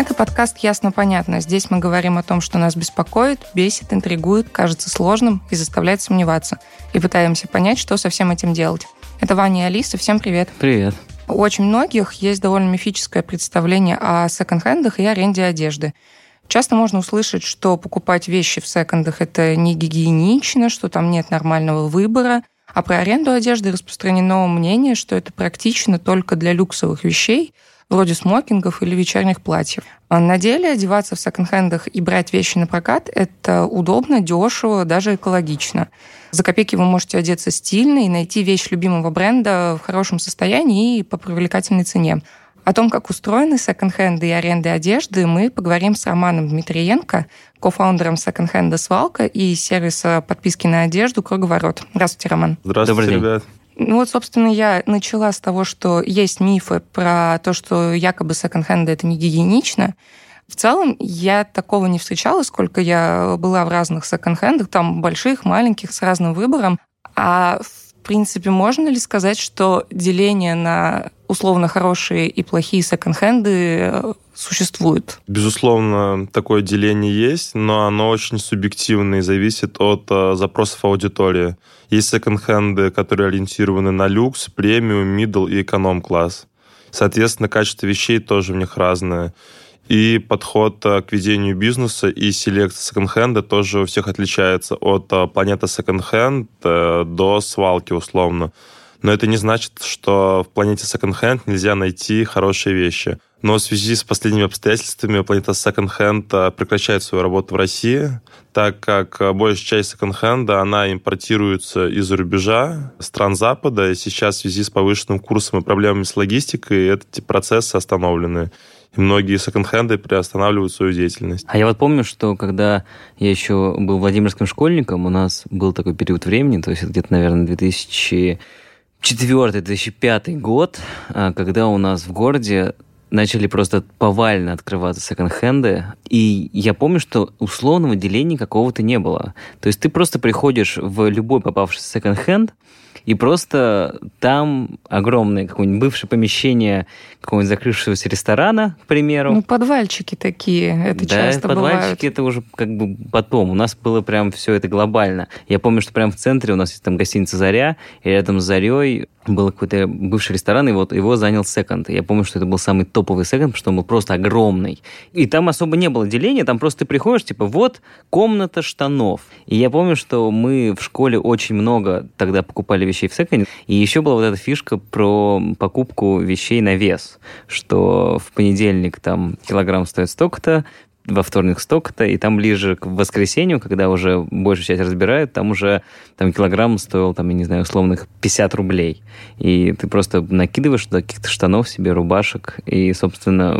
Это подкаст «Ясно-понятно». Здесь мы говорим о том, что нас беспокоит, бесит, интригует, кажется сложным и заставляет сомневаться. И пытаемся понять, что со всем этим делать. Это Ваня и Алиса. Всем привет. Привет. У очень многих есть довольно мифическое представление о секонд-хендах и аренде одежды. Часто можно услышать, что покупать вещи в секондах – это не гигиенично, что там нет нормального выбора. А про аренду одежды распространено мнение, что это практично только для люксовых вещей, вроде смокингов или вечерних платьев. А на деле одеваться в секонд-хендах и брать вещи на прокат – это удобно, дешево, даже экологично. За копейки вы можете одеться стильно и найти вещь любимого бренда в хорошем состоянии и по привлекательной цене. О том, как устроены секонд-хенды и аренды одежды, мы поговорим с Романом Дмитриенко, кофаундером секонд-хенда «Свалка» и сервиса подписки на одежду «Круговорот». Здравствуйте, Роман. Здравствуйте, ребят. Ну вот, собственно, я начала с того, что есть мифы про то, что якобы секонд-хенды это не гигиенично. В целом, я такого не встречала, сколько я была в разных секонд-хендах, там больших, маленьких, с разным выбором. А в принципе, можно ли сказать, что деление на условно хорошие и плохие секонд-хенды э, существует? Безусловно, такое деление есть, но оно очень субъективное и зависит от э, запросов аудитории. Есть секонд-хенды, которые ориентированы на люкс, премиум, мидл и эконом-класс. Соответственно, качество вещей тоже в них разное. И подход э, к ведению бизнеса и селекция секонд-хенда тоже у всех отличается от э, планеты секонд-хенд э, до свалки условно. Но это не значит, что в планете секонд-хенд нельзя найти хорошие вещи. Но в связи с последними обстоятельствами планета секонд-хенд прекращает свою работу в России, так как большая часть секонд-хенда, она импортируется из-за рубежа, стран Запада, и сейчас в связи с повышенным курсом и проблемами с логистикой эти процессы остановлены и многие секонд-хенды приостанавливают свою деятельность. А я вот помню, что когда я еще был Владимирским школьником, у нас был такой период времени, то есть где-то, наверное, 2004-2005 год, а, когда у нас в городе начали просто повально открываться секонд-хенды, и я помню, что условного деления какого-то не было. То есть ты просто приходишь в любой попавшийся секонд-хенд, и просто там огромное какое-нибудь бывшее помещение какого-нибудь закрывшегося ресторана, к примеру. Ну, подвальчики такие, это да, часто подвальчики бывают. это уже как бы потом. У нас было прям все это глобально. Я помню, что прям в центре у нас есть там гостиница «Заря», и рядом с «Зарей» был какой-то бывший ресторан, и вот его занял секонд. Я помню, что это был самый топовый секонд, потому что он был просто огромный. И там особо не было деления, там просто ты приходишь, типа, вот комната штанов. И я помню, что мы в школе очень много тогда покупали вещей в секонде, и еще была вот эта фишка про покупку вещей на вес, что в понедельник там килограмм стоит столько-то, во вторник столько-то, и там ближе к воскресенью, когда уже большую часть разбирают, там уже там килограмм стоил, там, я не знаю, условных 50 рублей. И ты просто накидываешь туда каких-то штанов себе, рубашек, и, собственно,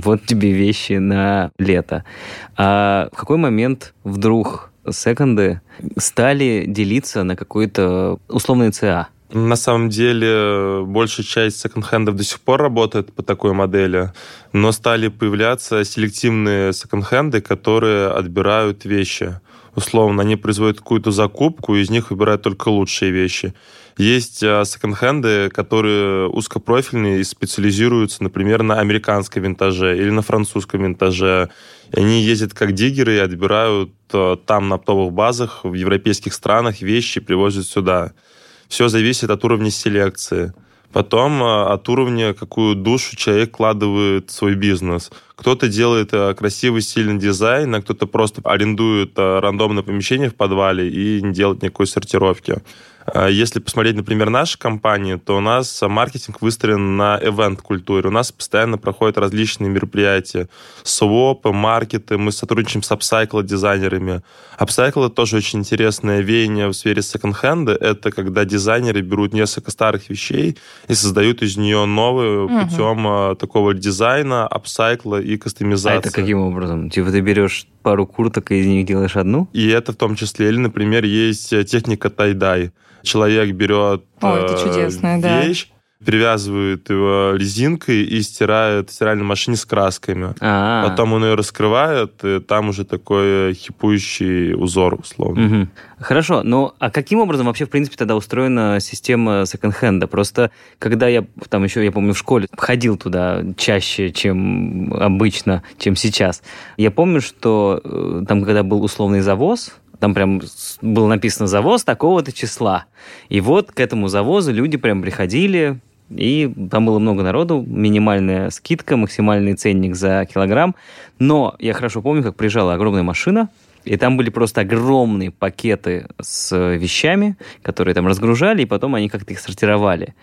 вот тебе вещи на лето. А в какой момент вдруг секонды стали делиться на какой-то условный ЦА? На самом деле, большая часть секонд-хендов до сих пор работает по такой модели, но стали появляться селективные секонд-хенды, которые отбирают вещи. Условно, они производят какую-то закупку, и из них выбирают только лучшие вещи. Есть а, секонд-хенды, которые узкопрофильные и специализируются, например, на американском винтаже или на французском винтаже. И они ездят как диггеры и отбирают а, там на оптовых базах в европейских странах вещи и привозят сюда. Все зависит от уровня селекции. Потом а, от уровня, какую душу человек вкладывает в свой бизнес. Кто-то делает красивый, стильный дизайн, а кто-то просто арендует рандомное помещение в подвале и не делает никакой сортировки. А если посмотреть, например, наши компании, то у нас маркетинг выстроен на event-культуре. У нас постоянно проходят различные мероприятия. Свопы, маркеты, мы сотрудничаем с апсайкл-дизайнерами. Апсайкл — это тоже очень интересное веяние в сфере секонд-хенда. Это когда дизайнеры берут несколько старых вещей и создают из нее новые угу. путем а, такого дизайна, апсайкла и кастомизации. А это каким образом? Типа ты берешь пару курток и из них делаешь одну? И это в том числе. Или, например, есть техника тай-дай человек берет О, это э, чудесная, вещь, привязывают его резинкой и стирают в стиральной машине с красками. А-а-а. Потом он ее раскрывает, и там уже такой хипующий узор, условно. Мгм. Хорошо, ну а каким образом вообще, в принципе, тогда устроена система секонд-хенда? Просто когда я там еще, я помню, в школе ходил туда чаще, чем обычно, чем сейчас, я помню, что э, там, когда был условный завоз, там прям было написано завоз такого-то числа. И вот к этому завозу люди прям приходили, и там было много народу, минимальная скидка, максимальный ценник за килограмм. Но я хорошо помню, как приезжала огромная машина, и там были просто огромные пакеты с вещами, которые там разгружали, и потом они как-то их сортировали.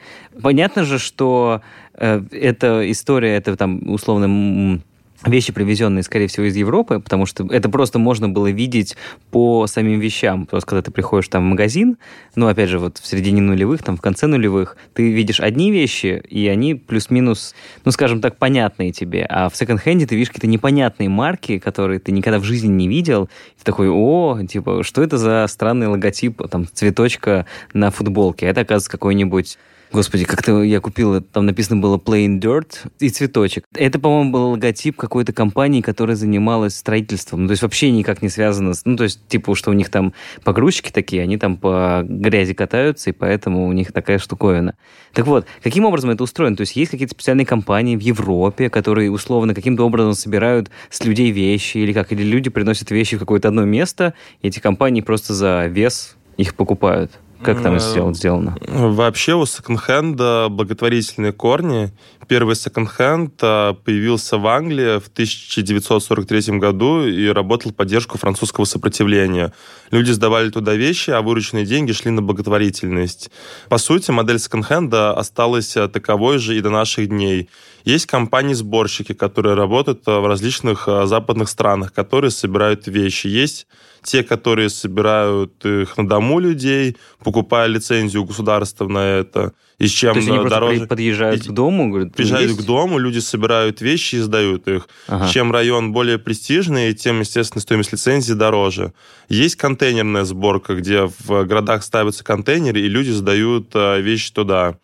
Понятно же, что э, эта история, это там условно вещи, привезенные, скорее всего, из Европы, потому что это просто можно было видеть по самим вещам. Просто когда ты приходишь там в магазин, ну, опять же, вот в середине нулевых, там, в конце нулевых, ты видишь одни вещи, и они плюс-минус, ну, скажем так, понятные тебе. А в секонд-хенде ты видишь какие-то непонятные марки, которые ты никогда в жизни не видел. И ты такой, о, типа, что это за странный логотип, там, цветочка на футболке? Это, оказывается, какой-нибудь Господи, как-то я купил, там написано было Plain Dirt и цветочек. Это, по-моему, был логотип какой-то компании, которая занималась строительством. Ну, то есть вообще никак не связано с... Ну, то есть, типа, что у них там погрузчики такие, они там по грязи катаются, и поэтому у них такая штуковина. Так вот, каким образом это устроено? То есть есть какие-то специальные компании в Европе, которые условно каким-то образом собирают с людей вещи, или как? Или люди приносят вещи в какое-то одно место, и эти компании просто за вес их покупают. Как там сделано? сделано? Вообще у секонд-хенда благотворительные корни. Первый секонд-хенд а, появился в Англии в 1943 году и работал в поддержку французского сопротивления. Люди сдавали туда вещи, а вырученные деньги шли на благотворительность. По сути, модель секонд-хенда осталась а, таковой же и до наших дней. Есть компании-сборщики, которые работают а, в различных а, западных странах, которые собирают вещи. Есть те, которые собирают их на дому людей, покупая лицензию государства на это. И с чем То есть они просто дороже... подъезжают и- к дому, говорят, Приезжают есть? к дому, люди собирают вещи и сдают их. Ага. Чем район более престижный, тем, естественно, стоимость лицензии дороже. Есть контейнерная сборка, где в городах ставятся контейнеры, и люди сдают э, вещи туда.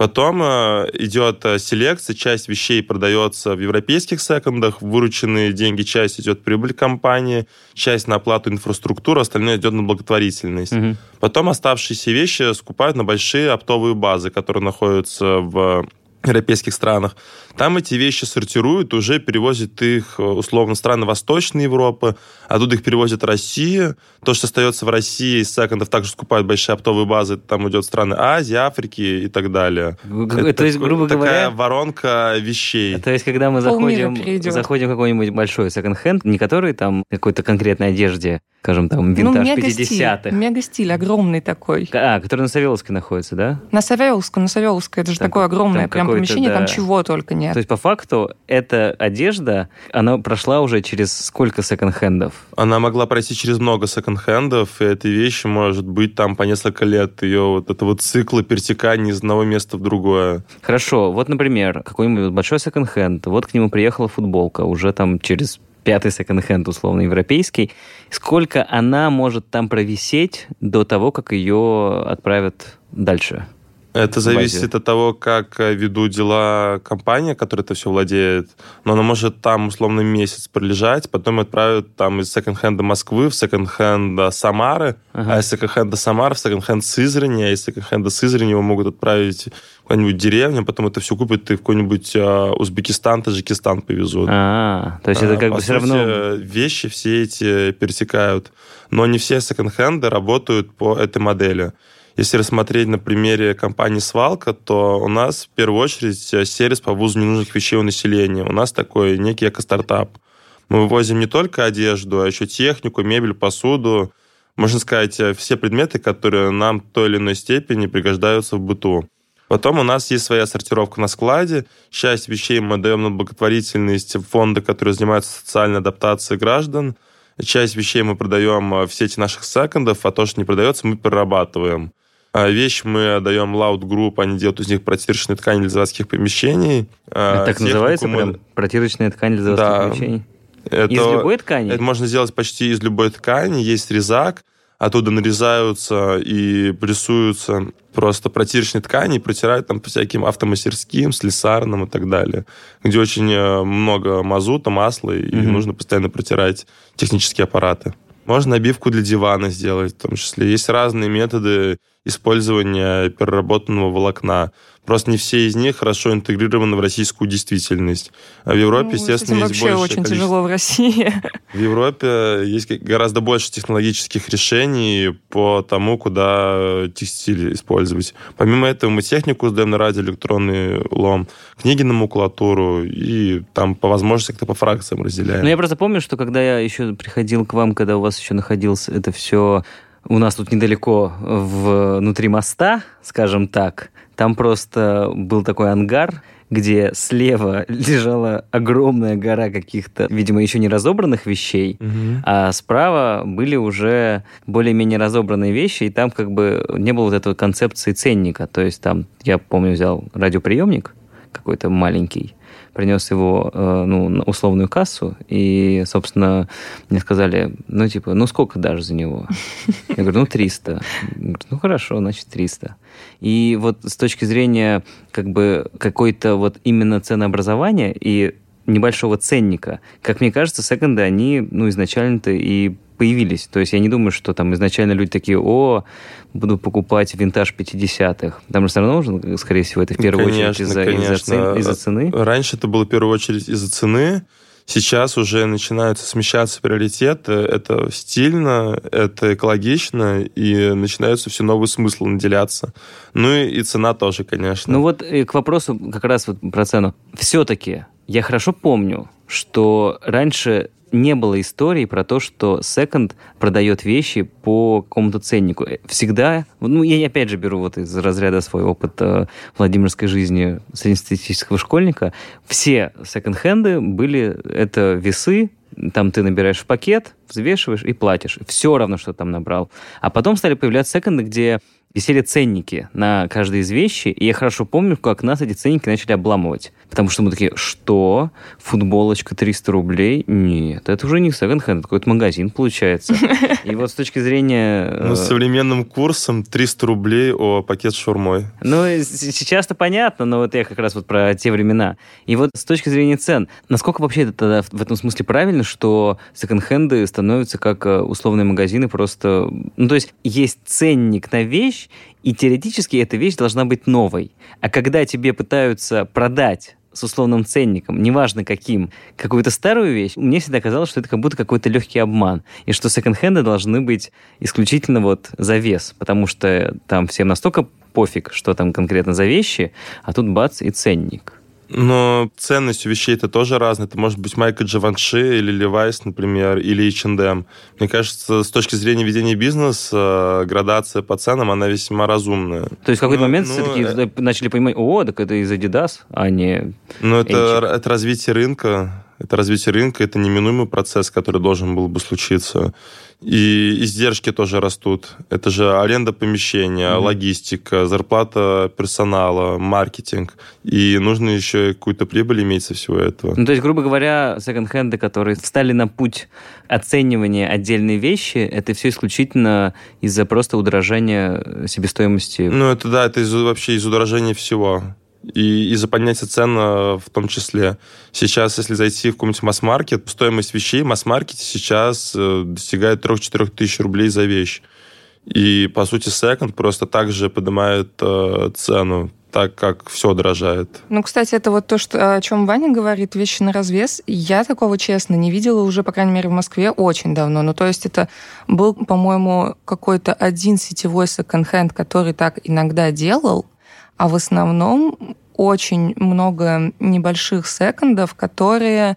Потом э, идет э, селекция, часть вещей продается в европейских секондах, вырученные деньги, часть идет прибыль компании, часть на оплату инфраструктуры, остальное идет на благотворительность. Мгм. Потом оставшиеся вещи скупают на большие оптовые базы, которые находятся в европейских странах. Там эти вещи сортируют, уже перевозят их э, условно страны Восточной Европы, оттуда их перевозят в Россию. То, что остается в России из секондов, также скупают большие оптовые базы, там идет страны Азии, Африки и так далее. Г- То есть, грубо такая говоря, воронка вещей. то есть, когда мы заходим, заходим в какой-нибудь большой секонд-хенд, не который там какой-то конкретной одежде, скажем, там, Ну, винтаж мега-стиль. 50-х, Мега-стиль огромный такой. а, который на Савеловской находится, да? На Савеловском, на Савеловской, это же Там- такое огромное прям какой-то, помещение, там да. чего только нет. То есть, по факту, эта одежда, она прошла уже через сколько секонд-хендов? Она могла пройти через много секонд-хендов, и этой вещи может быть там по несколько лет. Ее вот этого цикла перетекания из одного места в другое. Хорошо, вот, например, какой-нибудь большой секонд-хенд, вот к нему приехала футболка, уже там через пятый секонд-хенд, условно, европейский. Сколько она может там провисеть до того, как ее отправят дальше? Это зависит базе. от того, как э, ведут дела компания, которая это все владеет. Но она может там условно месяц пролежать, потом отправят там из секонд-хенда Москвы в секонд-хенд Самары, Ага. а из секонд-хенда Самары в секонд-хенд Сызрани, а из секонд-хенда Сызрани его могут отправить в какую-нибудь деревню, потом это все купят и в какой-нибудь э, Узбекистан, Таджикистан повезут. А, то есть это А, как по бы все сути, равно... вещи все эти пересекают. Но не все секонд-хенды работают по этой модели. Если рассмотреть на примере компании «Свалка», то у нас в первую очередь э, сервис по ввозу ненужных вещей у населения. У нас такой некий эко-стартап. Мы вывозим не только одежду, а еще технику, мебель, посуду. Можно сказать, э, все предметы, которые нам в той или иной степени пригождаются в быту. Потом у нас есть своя сортировка на складе. Часть вещей мы даем на благотворительность в фонды, которые занимаются социальной адаптацией граждан. Часть вещей мы продаем э, в сети наших секондов, а то, что не продается, мы перерабатываем. А Вещь мы даем Loud Group, они делают из них протирочные ткани для заводских помещений. А Это так технику называется мы- прям протирочная ткань для заводских Да. помещений? Это, Из любой ткани? это можно сделать почти из любой ткани. Есть резак, оттуда нарезаются и прессуются просто протирочной ткани, протирают там по всяким автомастерским, слесарным и так далее, где очень э, много мазута, масла, и mm-hmm. нужно постоянно протирать технические аппараты. Можно набивку для дивана сделать, в том числе. Есть разные методы использования переработанного волокна. Просто не все из них хорошо интегрированы в российскую действительность. А в Европе, ну, естественно, есть вообще больше очень тяжело в России. В Европе есть гораздо больше технологических решений по тому, куда текстиль использовать. Помимо этого, мы технику сдаем на радиоэлектронный лом, книги на макулатуру, и там по возможности как-то по фракциям разделяем. Ну, я просто помню, что когда я еще приходил к вам, когда у вас еще находился это все у нас тут недалеко внутри моста, скажем так, там просто был такой ангар, где слева лежала огромная гора каких-то, видимо, еще не разобранных вещей, угу. а справа были уже более-менее разобранные вещи, и там как бы не было вот этой концепции ценника. То есть там, я помню, взял радиоприемник какой-то маленький, принес его, э, ну, на условную кассу, и, собственно, мне сказали, ну, типа, ну, сколько даже за него? Я говорю, ну, 300. Говорю, ну, хорошо, значит, 300. И вот с точки зрения, как бы, какой-то вот именно ценообразования и небольшого ценника, как мне кажется, секонды, они, ну, изначально-то и появились. То есть я не думаю, что там изначально люди такие, о, буду покупать винтаж 50-х. Там же все равно нужно, скорее всего, это в первую конечно, очередь из-за, из-за, цен, из-за цены. Раньше это было в первую очередь из-за цены. Сейчас уже начинаются смещаться приоритеты. Это стильно, это экологично, и начинаются все новые смыслы наделяться. Ну и, и цена тоже, конечно. Ну вот к вопросу как раз вот про цену. Все-таки я хорошо помню, что раньше не было истории про то, что секонд продает вещи по какому-то ценнику. Всегда, ну, я опять же беру вот из разряда свой опыт э, Владимирской жизни среднестатистического школьника. Все секонд-хенды были, это весы, там ты набираешь в пакет, взвешиваешь и платишь. Все равно, что там набрал. А потом стали появляться секонды, где висели ценники на каждой из вещей, и я хорошо помню, как нас эти ценники начали обламывать. Потому что мы такие, что? Футболочка 300 рублей? Нет, это уже не секонд-хенд, это какой-то магазин получается. И вот с точки зрения... Ну, с э, современным курсом 300 рублей о пакет с шурмой. Ну, сейчас-то понятно, но вот я как раз вот про те времена. И вот с точки зрения цен, насколько вообще это тогда в этом смысле правильно, что секонд-хенды становятся как э, условные магазины просто... Ну, то есть есть ценник на вещь, и теоретически эта вещь должна быть новой. А когда тебе пытаются продать с условным ценником, неважно каким, какую-то старую вещь, мне всегда казалось, что это как будто какой-то легкий обман, и что секонд-хенды должны быть исключительно вот за вес, потому что там всем настолько пофиг, что там конкретно за вещи, а тут бац и ценник. Но ценность у вещей это тоже разная. Это может быть Майка Джованши или Левайс, например, или H&M. Мне кажется, с точки зрения ведения бизнеса, градация по ценам, она весьма разумная. То есть в какой-то ну, момент ну, все-таки э... начали понимать, о, так это из Adidas, а не Ну, это, это развитие рынка. Это развитие рынка, это неминуемый процесс, который должен был бы случиться. И издержки тоже растут. Это же аренда помещения, mm-hmm. логистика, зарплата персонала, маркетинг. И нужно еще какую-то прибыль иметь со всего этого. Ну, то есть, грубо говоря, секонд-хенды, которые встали на путь оценивания отдельной вещи, это все исключительно из-за просто удорожания себестоимости. Ну, это да, это из, вообще из удорожания всего и из-за поднятия цен э, в том числе. Сейчас, если зайти в какой-нибудь масс-маркет, стоимость вещей в масс-маркете сейчас э, достигает 3-4 тысяч рублей за вещь. И, по сути, секонд просто так же поднимает э, цену так как все дорожает. Ну, кстати, это вот то, что, о чем Ваня говорит, вещи на развес. Я такого, честно, не видела уже, по крайней мере, в Москве очень давно. Ну, то есть это был, по-моему, какой-то один сетевой секонд-хенд, который так иногда делал, а в основном очень много небольших секондов, которые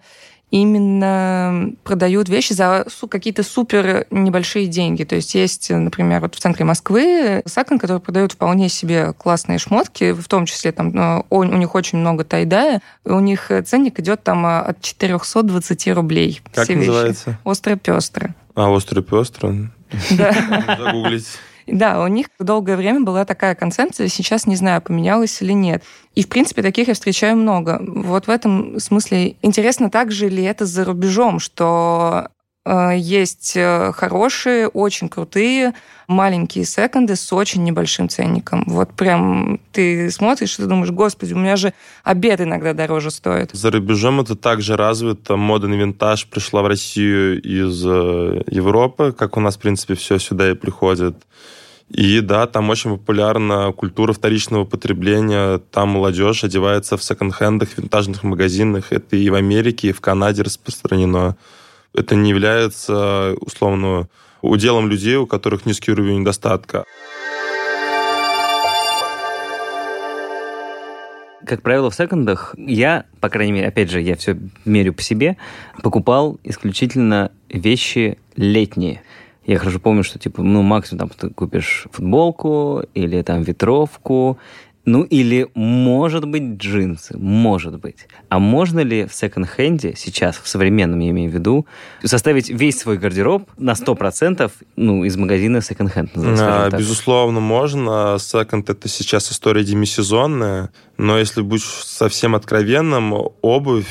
именно продают вещи за какие-то супер небольшие деньги. То есть есть, например, вот в центре Москвы секонд, который продает вполне себе классные шмотки, в том числе там э, у, них очень много тайдая, у них ценник идет там э, от 420 рублей. Как все называется? Вещи. Остро-пестро. А, остро-пестро? Да. Загуглить. Да, у них долгое время была такая концепция, сейчас не знаю, поменялась или нет. И, в принципе, таких я встречаю много. Вот в этом смысле интересно, так же ли это за рубежом, что есть э, хорошие, очень крутые, маленькие секонды с очень небольшим ценником. Вот прям ты смотришь, и ты думаешь, господи, у меня же обед иногда дороже стоит. За рубежом это также развито. Мода на винтаж пришла в Россию из э, Европы, как у нас, в принципе, все сюда и приходит. И да, там очень популярна культура вторичного потребления. Там молодежь одевается в секонд-хендах, винтажных магазинах. Это и в Америке, и в Канаде распространено это не является, условно, уделом людей, у которых низкий уровень достатка. Как правило, в секондах я, по крайней мере, опять же, я все мерю по себе, покупал исключительно вещи летние. Я хорошо помню, что, типа, ну, максимум там ты купишь футболку или там ветровку, ну или, может быть, джинсы, может быть. А можно ли в секонд-хенде, сейчас, в современном, я имею в виду, составить весь свой гардероб на 100% ну, из магазина секонд-хенд? А, безусловно, можно. Секонд — это сейчас история демисезонная, но если быть совсем откровенным, обувь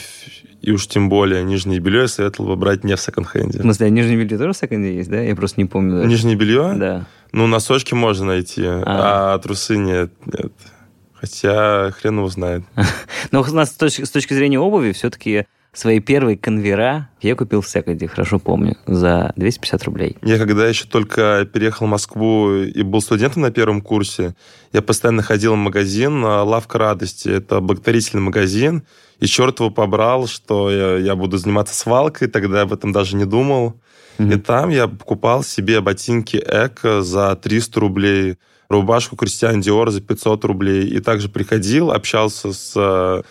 и уж тем более нижнее белье я советовал бы брать не в секонд-хенде. В смысле, а нижнее белье тоже в секонде есть, да? Я просто не помню. Даже. Нижнее белье? Да. Ну, носочки можно найти, а, а трусы нет. нет. Хотя хрен его знает. Но у нас с точки, с точки зрения обуви все-таки свои первые конвера я купил в секонде, хорошо помню, за 250 рублей. Я когда еще только переехал в Москву и был студентом на первом курсе, я постоянно ходил в магазин «Лавка радости». Это благотворительный магазин, и черт его побрал, что я, я буду заниматься свалкой, тогда я об этом даже не думал. Mm-hmm. И там я покупал себе ботинки Эко за 300 рублей, рубашку Кристиан Диор за 500 рублей. И также приходил, общался с э,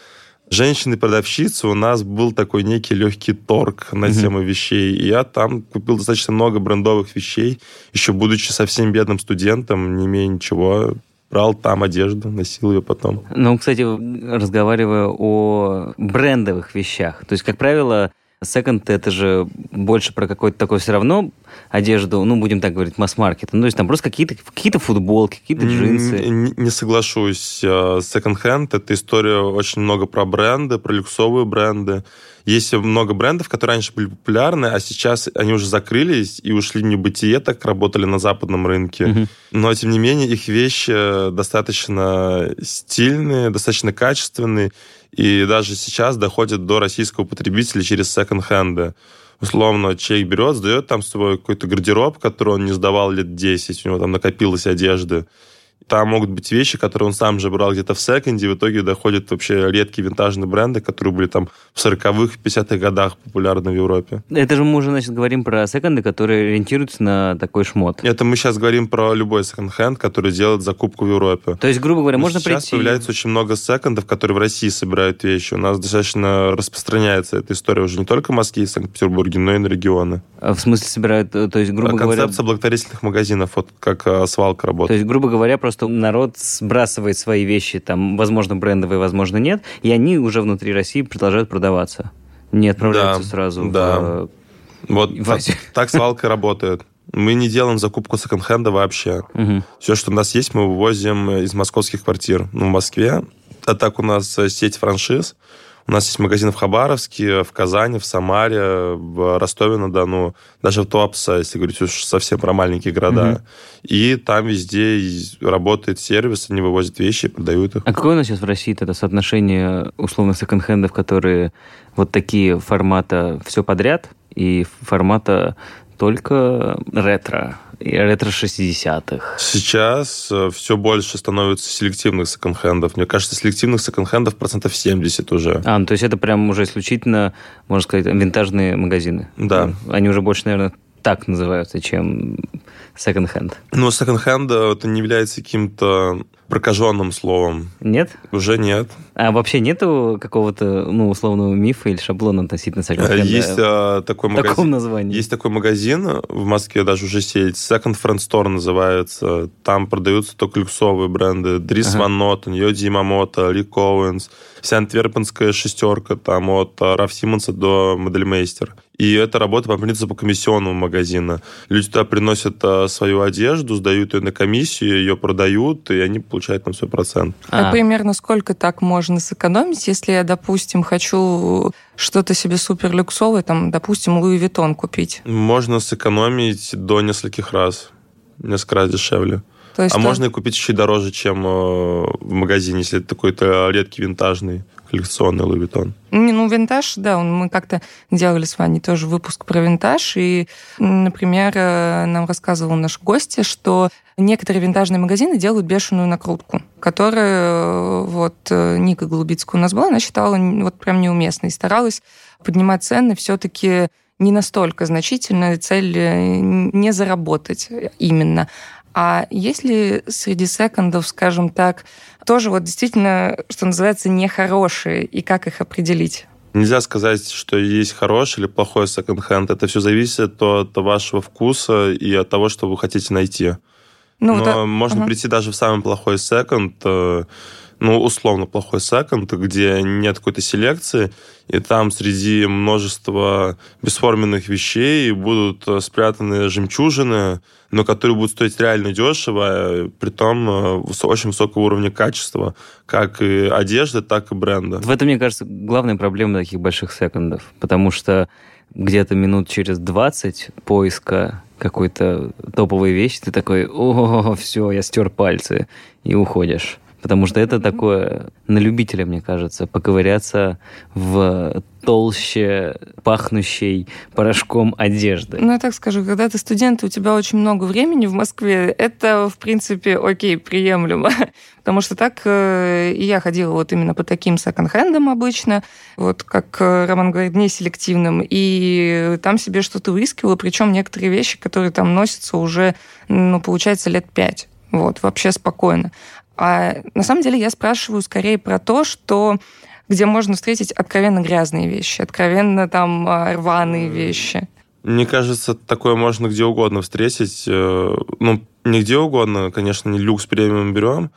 женщиной-продавщицей. У нас был такой некий легкий торг на mm-hmm. тему вещей. И я там купил достаточно много брендовых вещей, еще будучи совсем бедным студентом, не имея ничего брал там одежду, носил ее потом. Ну, кстати, разговаривая о брендовых вещах, то есть, как правило, Секонд это же больше про какой-то такой все равно одежду, ну, будем так говорить, масс-маркет. Ну, то есть там просто какие-то какие футболки, какие-то джинсы. Не, не соглашусь. Секонд-хенд — это история очень много про бренды, про люксовые бренды. Есть много брендов, которые раньше были популярны, а сейчас они уже закрылись и ушли в небытие, так работали на западном рынке. Mm-hmm. Но, тем не менее, их вещи достаточно стильные, достаточно качественные и даже сейчас доходит до российского потребителя через секонд-хенды. Условно, человек берет, сдает там свой какой-то гардероб, который он не сдавал лет 10, у него там накопилось одежды, там могут быть вещи, которые он сам же брал где-то в секонде, в итоге доходят вообще редкие винтажные бренды, которые были там в 40-х, 50-х годах популярны в Европе. Это же мы уже, значит, говорим про секонды, которые ориентируются на такой шмот. Это мы сейчас говорим про любой секонд-хенд, который делает закупку в Европе. То есть, грубо говоря, можно сейчас прийти... появляется очень много секондов, которые в России собирают вещи. У нас достаточно распространяется эта история уже не только в Москве и Санкт-Петербурге, но и на регионы. А в смысле собирают, то есть, грубо Концепция говоря... Концепция благотворительных магазинов, вот как а, свалка работает. То есть, грубо говоря, просто что народ сбрасывает свои вещи, там, возможно, брендовые, возможно, нет, и они уже внутри России продолжают продаваться. Не отправляются да, сразу да. в... Вот в так, так свалка работает. Мы не делаем закупку секонд-хенда вообще. Угу. Все, что у нас есть, мы вывозим из московских квартир. Ну, в Москве. А так у нас сеть франшиз. У нас есть магазины в Хабаровске, в Казани, в Самаре, в Ростове-на-Дону, даже в Туапсе, если говорить уж совсем про маленькие города. Угу. И там везде работает сервис, они вывозят вещи продают их. А какое у нас сейчас в России это соотношение условно секонд-хендов, которые вот такие формата все подряд и формата только ретро, ретро 60-х. Сейчас э, все больше становится селективных секонд-хендов. Мне кажется, селективных секонд-хендов процентов 70 уже. А, ну, то есть это прям уже исключительно, можно сказать, винтажные магазины. Да. Они уже больше, наверное, так называются, чем секонд-хенд. Ну, секонд-хенд это не является каким-то прокаженным словом. Нет? Уже нет. А вообще нету какого-то, ну, условного мифа или шаблона относительно секонд-хенда? Есть а, такой магазин. Таком названии? Есть такой магазин в Москве, даже уже сеть, Second Friend Store называется. Там продаются только люксовые бренды. Дрис ага. Ван Нотен, Йоди Ямамото, Ли Коуэнс, вся антверпенская шестерка, там от Раф Симмонса до Модельмейстер. И это работа по принципу комиссионного магазина. Люди туда приносят а, свою одежду, сдают ее на комиссию, ее продают, и они получает там свой процент. А, а примерно сколько так можно сэкономить, если я, допустим, хочу что-то себе супер люксовое, там, допустим, Луи Виттон купить? Можно сэкономить до нескольких раз. Несколько раз дешевле. То есть а то... можно и купить еще дороже, чем э, в магазине, если это такой-то редкий винтажный коллекционный Луи Виттон. Не, ну, винтаж, да, мы как-то делали с вами тоже выпуск про винтаж, и, например, э, нам рассказывал наш гость, что некоторые винтажные магазины делают бешеную накрутку, которая э, вот Ника Голубицкая у нас была, она считала вот прям неуместной, и старалась поднимать цены все-таки не настолько значительная цель не заработать именно, а есть ли среди секондов, скажем так, тоже вот действительно, что называется, нехорошие, и как их определить? Нельзя сказать, что есть хороший или плохой секонд-хенд. Это все зависит от вашего вкуса и от того, что вы хотите найти. Ну, Но да. можно ага. прийти даже в самый плохой секонд, э, ну, условно плохой секонд, где нет какой-то селекции, и там среди множества бесформенных вещей будут э, спрятаны жемчужины, но которые будут стоить реально дешево, при том э, очень высокого уровня качества, как и одежды, так и бренда. В этом, мне кажется, главная проблема таких больших секондов, потому что где-то минут через 20 поиска какой-то топовой вещи, ты такой, о, все, я стер пальцы, и уходишь. Потому что это такое на любителя, мне кажется, поковыряться в толще пахнущей порошком одежды. Ну, я так скажу, когда ты студент, у тебя очень много времени в Москве, это, в принципе, окей, приемлемо. Потому что так э, и я ходила вот именно по таким секонд-хендам обычно, вот как э, Роман говорит, не селективным, и там себе что-то выискивала, причем некоторые вещи, которые там носятся уже, ну, получается, лет пять. Вот, вообще спокойно. А на самом деле я спрашиваю скорее про то, что где можно встретить откровенно грязные вещи, откровенно там а, рваные вещи. Мне кажется, такое можно где угодно встретить. Э, ну, не где угодно, конечно, не люкс премиум берем,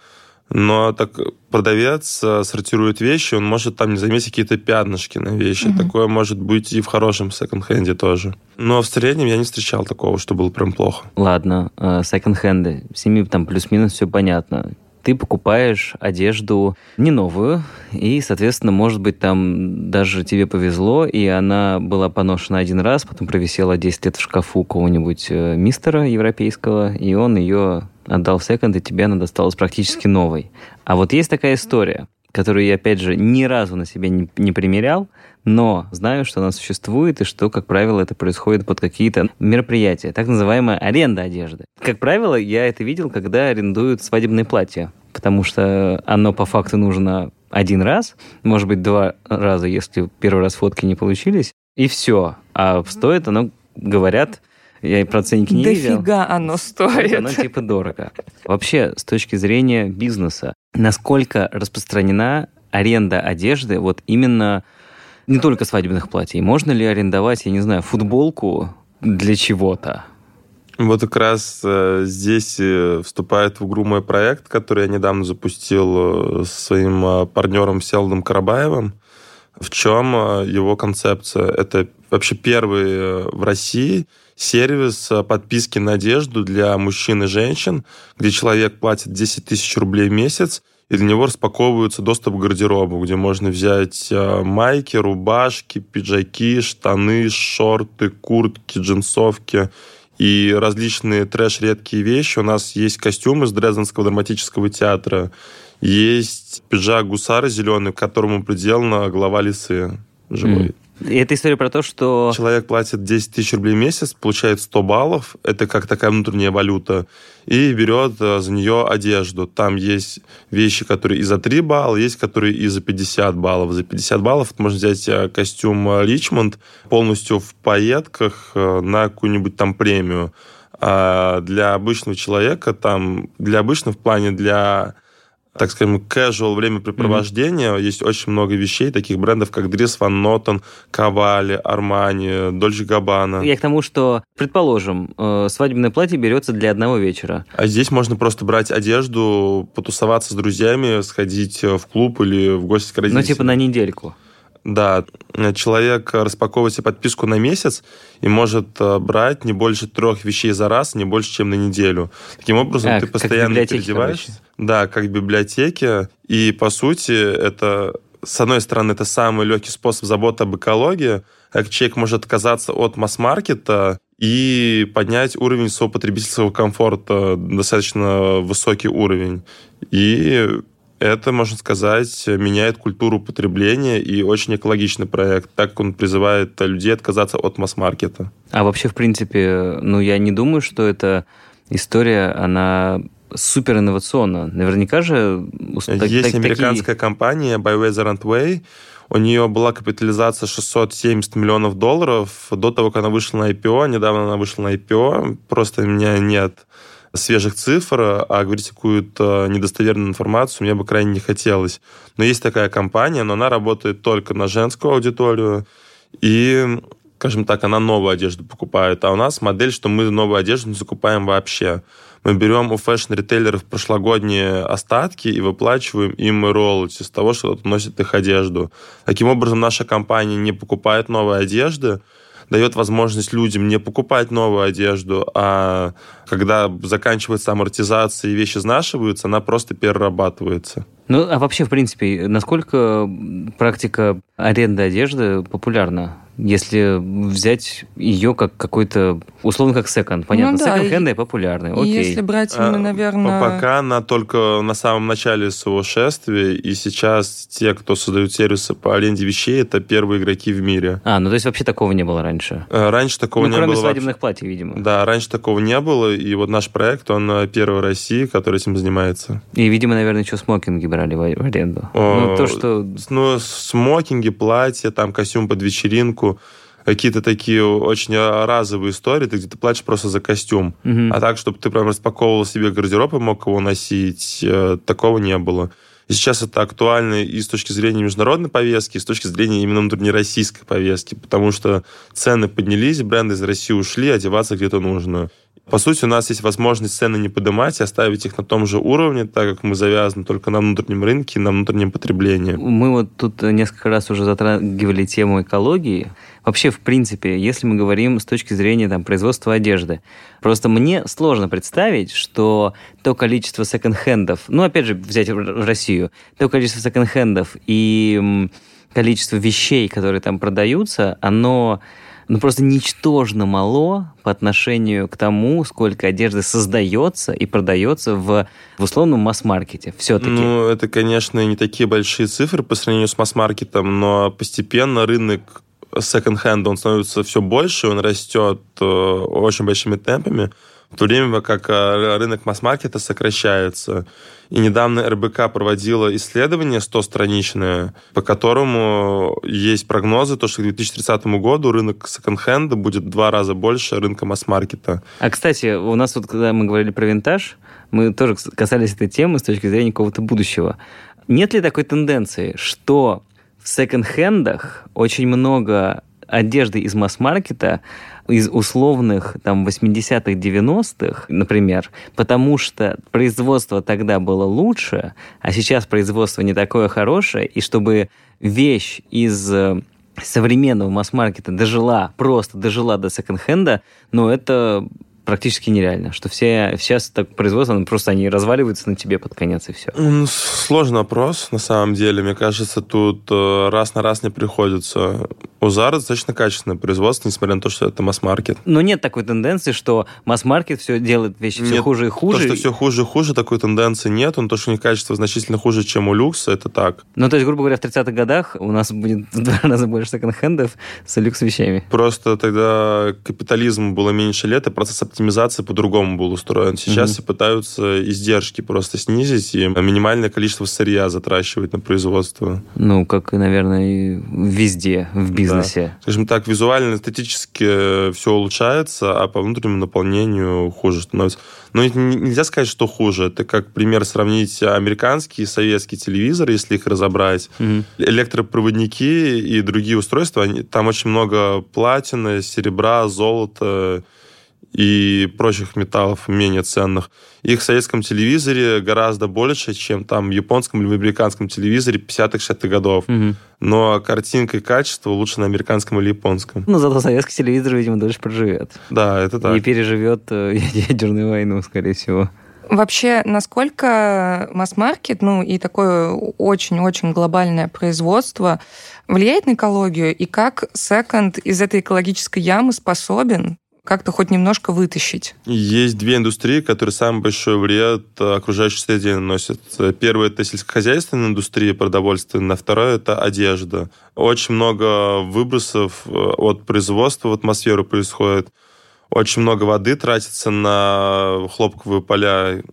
но так продавец э, сортирует вещи, он может там не заметить какие-то пятнышки на вещи. Угу. Такое может быть и в хорошем секонд-хенде тоже. Но в среднем я не встречал такого, что было прям плохо. Ладно, э, секонд-хенды. С ними там плюс-минус все понятно ты покупаешь одежду не новую, и, соответственно, может быть, там даже тебе повезло, и она была поношена один раз, потом провисела 10 лет в шкафу кого-нибудь э, мистера европейского, и он ее отдал в секонд, и тебе она досталась практически новой. А вот есть такая история, которую я, опять же, ни разу на себе не, не примерял, но знаю, что она существует, и что, как правило, это происходит под какие-то мероприятия, так называемая аренда одежды. Как правило, я это видел, когда арендуют свадебные платья, потому что оно по факту нужно один раз, может быть, два раза, если первый раз фотки не получились, и все. А стоит оно, говорят, я и про ценники не Дофига видел. оно стоит. Оно типа дорого. Вообще, с точки зрения бизнеса, насколько распространена аренда одежды вот именно не только свадебных платьев. Можно ли арендовать, я не знаю, футболку для чего-то? Вот как раз э, здесь э, вступает в игру мой проект, который я недавно запустил э, со своим партнером Селдом Карабаевым. В чем его концепция? Это вообще первый в России сервис подписки на одежду для мужчин и женщин, где человек платит 10 тысяч рублей в месяц, и для него распаковывается доступ к гардеробу, где можно взять а, майки, рубашки, пиджаки, штаны, шорты, куртки, джинсовки и различные трэш-редкие вещи. У нас есть костюм из Дрезденского драматического театра, есть пиджак гусара зеленый, к которому приделана голова лисы живой. Mm. И это история про то, что... Человек платит 10 тысяч рублей в месяц, получает 100 баллов, это как такая внутренняя валюта, и берет э, за нее одежду. Там есть вещи, которые и за 3 балла, есть, которые и за 50 баллов. За 50 баллов можно взять э, костюм э, Ричмонд полностью в пайетках на какую-нибудь там премию. А для обычного человека, там, для обычного в плане для так скажем, casual времяпрепровождения. Mm-hmm. Есть очень много вещей, таких брендов, как Dries Van Noten, Cavalli, Armani, Dolce Gabbana. Я к тому, что, предположим, э, свадебное платье берется для одного вечера. А здесь можно просто брать одежду, потусоваться с друзьями, сходить в клуб или в гости к родителям. Ну, типа на недельку. Да, человек распаковывает себе подписку на месяц и может э, брать не больше трех вещей за раз, не больше, чем на неделю. Таким образом, а, ты постоянно переодеваешься. Да, как библиотеки. И, по сути, это, с одной стороны, это самый легкий способ заботы об экологии, как человек может отказаться от масс-маркета и поднять уровень своего потребительского комфорта, достаточно высокий уровень. И это, можно сказать, меняет культуру потребления и очень экологичный проект, так как он призывает людей отказаться от масс-маркета. А вообще, в принципе, ну, я не думаю, что эта история, она супер инновационна. Наверняка же... Есть так, американская такие... компания By Weather and Way, у нее была капитализация 670 миллионов долларов до того, как она вышла на IPO. Недавно она вышла на IPO. Просто меня нет свежих цифр, а говорить какую-то недостоверную информацию мне бы крайне не хотелось. Но есть такая компания, но она работает только на женскую аудиторию, и, скажем так, она новую одежду покупает. А у нас модель, что мы новую одежду не закупаем вообще. Мы берем у фэшн-ритейлеров прошлогодние остатки и выплачиваем им роялти с того, что носит их одежду. Таким образом, наша компания не покупает новые одежды, дает возможность людям не покупать новую одежду, а когда заканчивается амортизация и вещи изнашиваются, она просто перерабатывается. Ну, а вообще, в принципе, насколько практика аренды одежды популярна? Если взять ее как какой-то, условно, как секонд. Понятно, ну, да, секонд-хенды популярны. Окей. Если брать именно, а, наверное... Пока она только на самом начале своего шествия, и сейчас те, кто создают сервисы по аренде вещей, это первые игроки в мире. А, ну то есть вообще такого не было раньше? А, раньше такого ну, не кроме было. кроме свадебных платьев, видимо. Да, раньше такого не было, и вот наш проект, он э, первый в России, который этим занимается. И, видимо, наверное, еще смокинги брали в аренду. О, ну, то, что... Ну, смокинги, платья, там, костюм под вечеринку, вечеринку, какие-то такие очень разовые истории, ты где-то платишь просто за костюм. Угу. А так, чтобы ты прям распаковывал себе гардероб и мог его носить, э, такого не было. И сейчас это актуально и с точки зрения международной повестки, и с точки зрения именно внутреннероссийской повестки, потому что цены поднялись, бренды из России ушли, одеваться где-то нужно. По сути, у нас есть возможность цены не поднимать и оставить их на том же уровне, так как мы завязаны только на внутреннем рынке, на внутреннем потреблении. Мы вот тут несколько раз уже затрагивали тему экологии. Вообще, в принципе, если мы говорим с точки зрения там, производства одежды, просто мне сложно представить, что то количество секонд-хендов, ну, опять же, взять Россию, то количество секонд-хендов и количество вещей, которые там продаются, оно ну, просто ничтожно мало по отношению к тому, сколько одежды создается и продается в, в условном масс-маркете все-таки. Ну, это, конечно, не такие большие цифры по сравнению с масс-маркетом, но постепенно рынок секонд-хенда, он становится все больше, он растет э, очень большими темпами, в то время как э, рынок масс-маркета сокращается. И недавно РБК проводила исследование 100-страничное, по которому есть прогнозы, то, что к 2030 году рынок секонд-хенда будет в два раза больше рынка масс-маркета. А, кстати, у нас вот, когда мы говорили про винтаж, мы тоже касались этой темы с точки зрения какого-то будущего. Нет ли такой тенденции, что в секонд-хендах очень много одежды из масс-маркета, из условных там 80-х, 90-х, например, потому что производство тогда было лучше, а сейчас производство не такое хорошее, и чтобы вещь из э, современного масс-маркета дожила, просто дожила до секонд-хенда, но это практически нереально, что все сейчас так производство, просто они разваливаются на тебе под конец и все. Сложный вопрос, на самом деле. Мне кажется, тут э, раз на раз не приходится. У Zara достаточно качественное производство, несмотря на то, что это масс-маркет. Но нет такой тенденции, что масс-маркет все делает вещи нет, все хуже и хуже. То, что все хуже и хуже, такой тенденции нет. Но то, что у них качество значительно хуже, чем у люкса, это так. Ну, то есть, грубо говоря, в 30-х годах у нас будет в два раза больше секонд-хендов с люкс-вещами. Просто тогда капитализму было меньше лет, и процесс оптимизации по-другому был устроен. Сейчас mm-hmm. все пытаются издержки просто снизить и минимальное количество сырья затрачивать на производство. Ну, как, наверное, и везде в бизнесе. Да. Скажем так, визуально, эстетически все улучшается, а по внутреннему наполнению хуже становится. Но нельзя сказать, что хуже. Это как пример сравнить американский и советский телевизор, если их разобрать. Mm-hmm. Электропроводники и другие устройства, они, там очень много платины, серебра, золота и прочих металлов менее ценных. Их в советском телевизоре гораздо больше, чем там в японском или в американском телевизоре 50-60-х годов. Угу. Но картинка и качество лучше на американском или японском. Но зато советский телевизор, видимо, дольше проживет. Да, это так. И переживет э, ядерную войну, скорее всего. Вообще, насколько масс-маркет, ну и такое очень-очень глобальное производство влияет на экологию, и как секонд из этой экологической ямы способен как-то хоть немножко вытащить? Есть две индустрии, которые самый большой вред окружающей среде наносят. Первое – это сельскохозяйственная индустрия продовольственная, второе – это одежда. Очень много выбросов э, от производства в атмосферу происходит. Очень много воды тратится на хлопковые поля,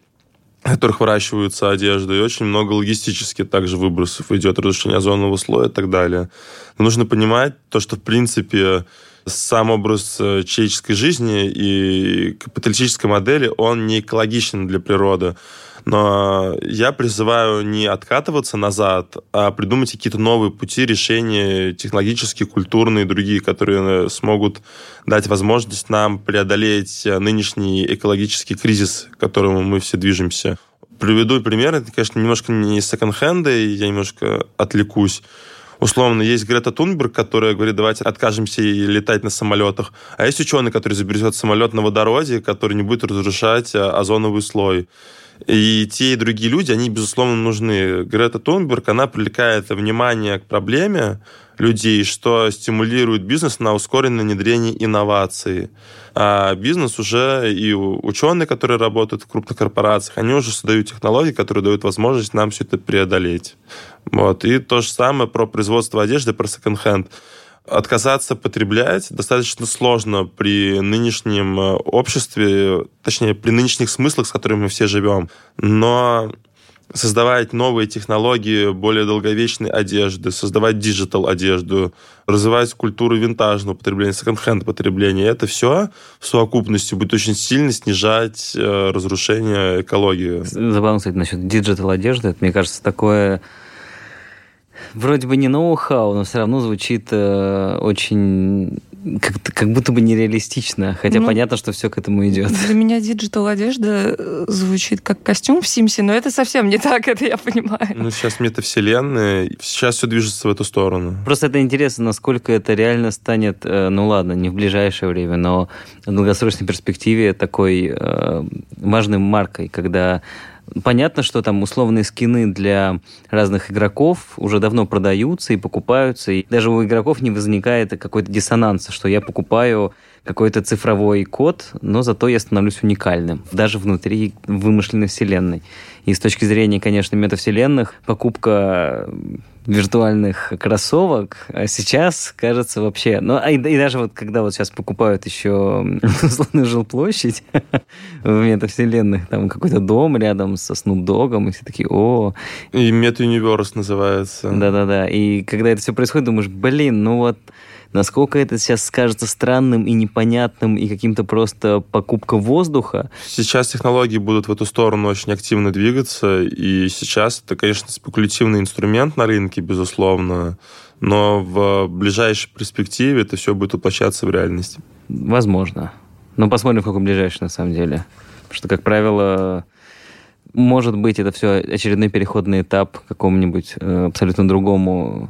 в которых выращиваются одежда, и очень много логистически также выбросов идет, разрушение озонового слоя и так далее. Но нужно понимать то, что, в принципе, сам образ э, человеческой жизни и капиталистической модели, он не экологичен для природы. Но я призываю не откатываться назад, а придумать какие-то новые пути решения технологические, культурные другие, которые смогут дать возможность нам преодолеть нынешний экологический кризис, к которому мы все движемся. Приведу пример. Это, конечно, немножко не секонд-хенда, я немножко отвлекусь условно, есть Грета Тунберг, которая говорит, давайте откажемся и летать на самолетах, а есть ученый, который заберет самолет на водороде, который не будет разрушать а, озоновый слой. И те, и другие люди, они, безусловно, нужны. Грета Тунберг, она привлекает внимание к проблеме людей, что стимулирует бизнес на ускоренное внедрение инноваций. А бизнес уже и ученые, которые работают в крупных корпорациях, они уже создают технологии, которые дают возможность нам все это преодолеть. Вот. И то же самое про производство одежды, про секонд-хенд отказаться потреблять достаточно сложно при нынешнем э, обществе, точнее, при нынешних смыслах, с которыми мы все живем. Но создавать новые технологии более долговечной одежды, создавать digital одежду, развивать культуру винтажного потребления, секонд-хенд потребления. Это все в совокупности будет очень сильно снижать э, разрушение экологии. Забавно, кстати, насчет digital одежды. Это, мне кажется, такое вроде бы не ноу-хау, но все равно звучит э, очень как, как будто бы нереалистично, хотя ну, понятно, что все к этому идет. Для меня digital одежда э, звучит как костюм в Симсе, но это совсем не так, это я понимаю. Ну, сейчас метавселенная, сейчас все движется в эту сторону. Просто это интересно, насколько это реально станет, э, ну ладно, не в ближайшее время, но в долгосрочной перспективе такой э, важной маркой, когда Понятно, что там условные скины для разных игроков уже давно продаются и покупаются, и даже у игроков не возникает какой-то диссонанс, что я покупаю какой-то цифровой код, но зато я становлюсь уникальным, даже внутри вымышленной вселенной. И с точки зрения, конечно, метавселенных, покупка виртуальных кроссовок а сейчас кажется вообще... Ну, а и, и даже вот когда вот сейчас покупают еще условную жилплощадь в метавселенных, там какой-то дом рядом со Snoop Dogg, и все такие, о... И Meta называется. Да-да-да. И когда это все происходит, думаешь, блин, ну вот Насколько это сейчас скажется странным и непонятным, и каким-то просто покупка воздуха? Сейчас технологии будут в эту сторону очень активно двигаться, и сейчас это, конечно, спекулятивный инструмент на рынке, безусловно, но в ближайшей перспективе это все будет воплощаться в реальность. Возможно. Но посмотрим, в каком ближайшем, на самом деле. Потому что, как правило, может быть, это все очередной переходный этап к какому-нибудь э, абсолютно другому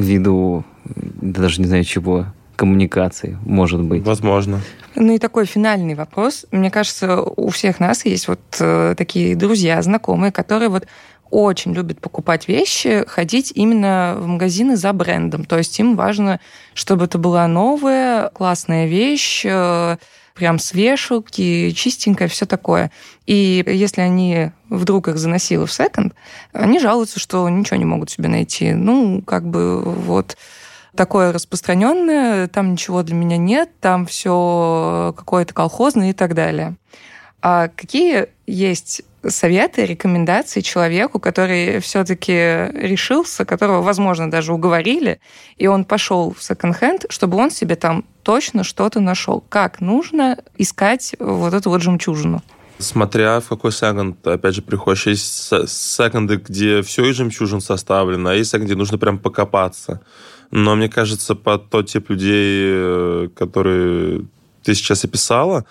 виду, даже не знаю чего, коммуникации, может быть. Возможно. Ну и такой финальный вопрос. Мне кажется, у всех нас есть вот э, такие друзья, знакомые, которые вот очень любят покупать вещи, ходить именно в магазины за брендом. То есть им важно, чтобы это была новая, классная вещь, э, прям с вешалки, чистенькая, все такое. И если они вдруг их заносило в секонд, они жалуются, что ничего не могут себе найти. Ну, как бы вот такое распространенное, там ничего для меня нет, там все какое-то колхозное и так далее. А какие есть советы, рекомендации человеку, который все-таки решился, которого, возможно, даже уговорили, и он пошел в секонд-хенд, чтобы он себе там точно что-то нашел. Как нужно искать вот эту вот жемчужину? Смотря в какой секонд, опять же, приходишь. Есть секонды, где все из жемчужин составлено, а есть секонды, где нужно прям покопаться. Но мне кажется, под тот тип людей, э, которые ты сейчас описала,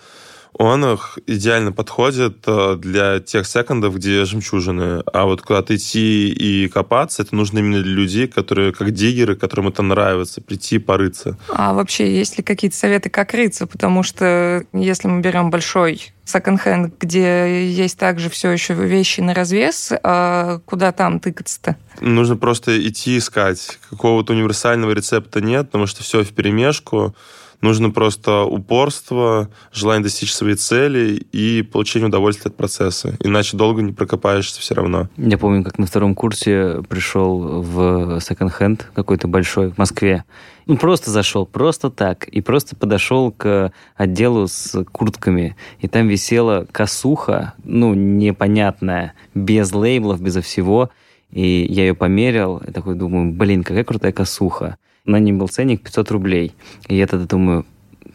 он их идеально подходит э, для тех секондов, где жемчужины. А вот куда-то идти и копаться, это нужно именно для людей, которые как диггеры, которым это нравится, прийти и порыться. А вообще, есть ли какие-то советы, как рыться? Потому что если мы берем большой секонд-хенд, где есть также все еще вещи на развес, а куда там тыкаться-то? Нужно просто идти искать. Какого-то универсального рецепта нет, потому что все в перемешку. Нужно просто упорство, желание достичь своей цели и получение удовольствия от процесса. Иначе долго не прокопаешься все равно. Я помню, как на втором курсе пришел в секонд-хенд какой-то большой в Москве. Ну, просто зашел, просто так. И просто подошел к отделу с куртками. И там висела косуха, ну, непонятная, без лейблов, безо всего. И я ее померил, и такой думаю, блин, какая крутая косуха. На ней был ценник 500 рублей. И я тогда думаю,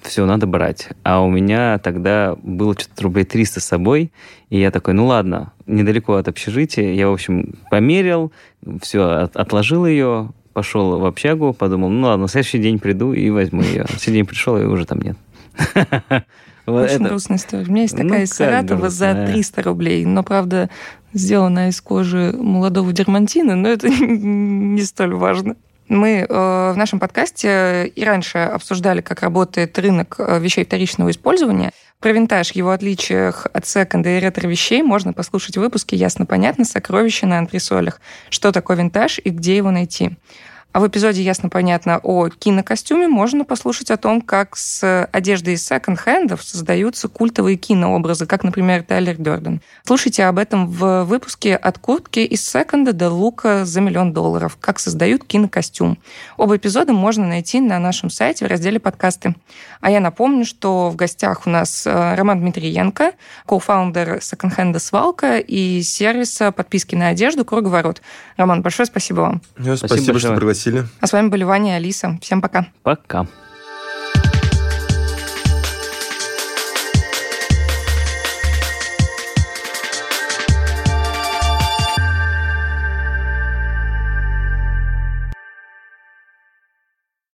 все, надо брать. А у меня тогда было что-то рублей 300 с собой, и я такой, ну ладно, недалеко от общежития. Я, в общем, померил, все, от, отложил ее, пошел в общагу, подумал, ну ладно, на следующий день приду и возьму ее. На следующий день пришел, и уже там нет. Очень грустная история. У меня есть такая ну, из Саратова за 300 рублей, но, правда, сделана из кожи молодого дермантина, но это не столь важно. Мы э, в нашем подкасте и раньше обсуждали, как работает рынок э, вещей вторичного использования. Про винтаж, его отличиях от секонда и ретро-вещей можно послушать в выпуске «Ясно-понятно. Сокровища на антресолях». Что такое винтаж и где его найти. А в эпизоде «Ясно-понятно» о кинокостюме можно послушать о том, как с одеждой из секонд-хендов создаются культовые кинообразы, как, например, Тайлер Дёрден. Слушайте об этом в выпуске «От куртки из секонда до лука за миллион долларов. Как создают кинокостюм». Оба эпизода можно найти на нашем сайте в разделе «Подкасты». А я напомню, что в гостях у нас э, Роман Дмитриенко, кофаундер секонд-хенда «Свалка» и сервиса подписки на одежду «Круговорот». Роман, большое спасибо вам. Спасибо, спасибо что пригласили. А с вами были Ваня и Алиса. Всем пока. Пока.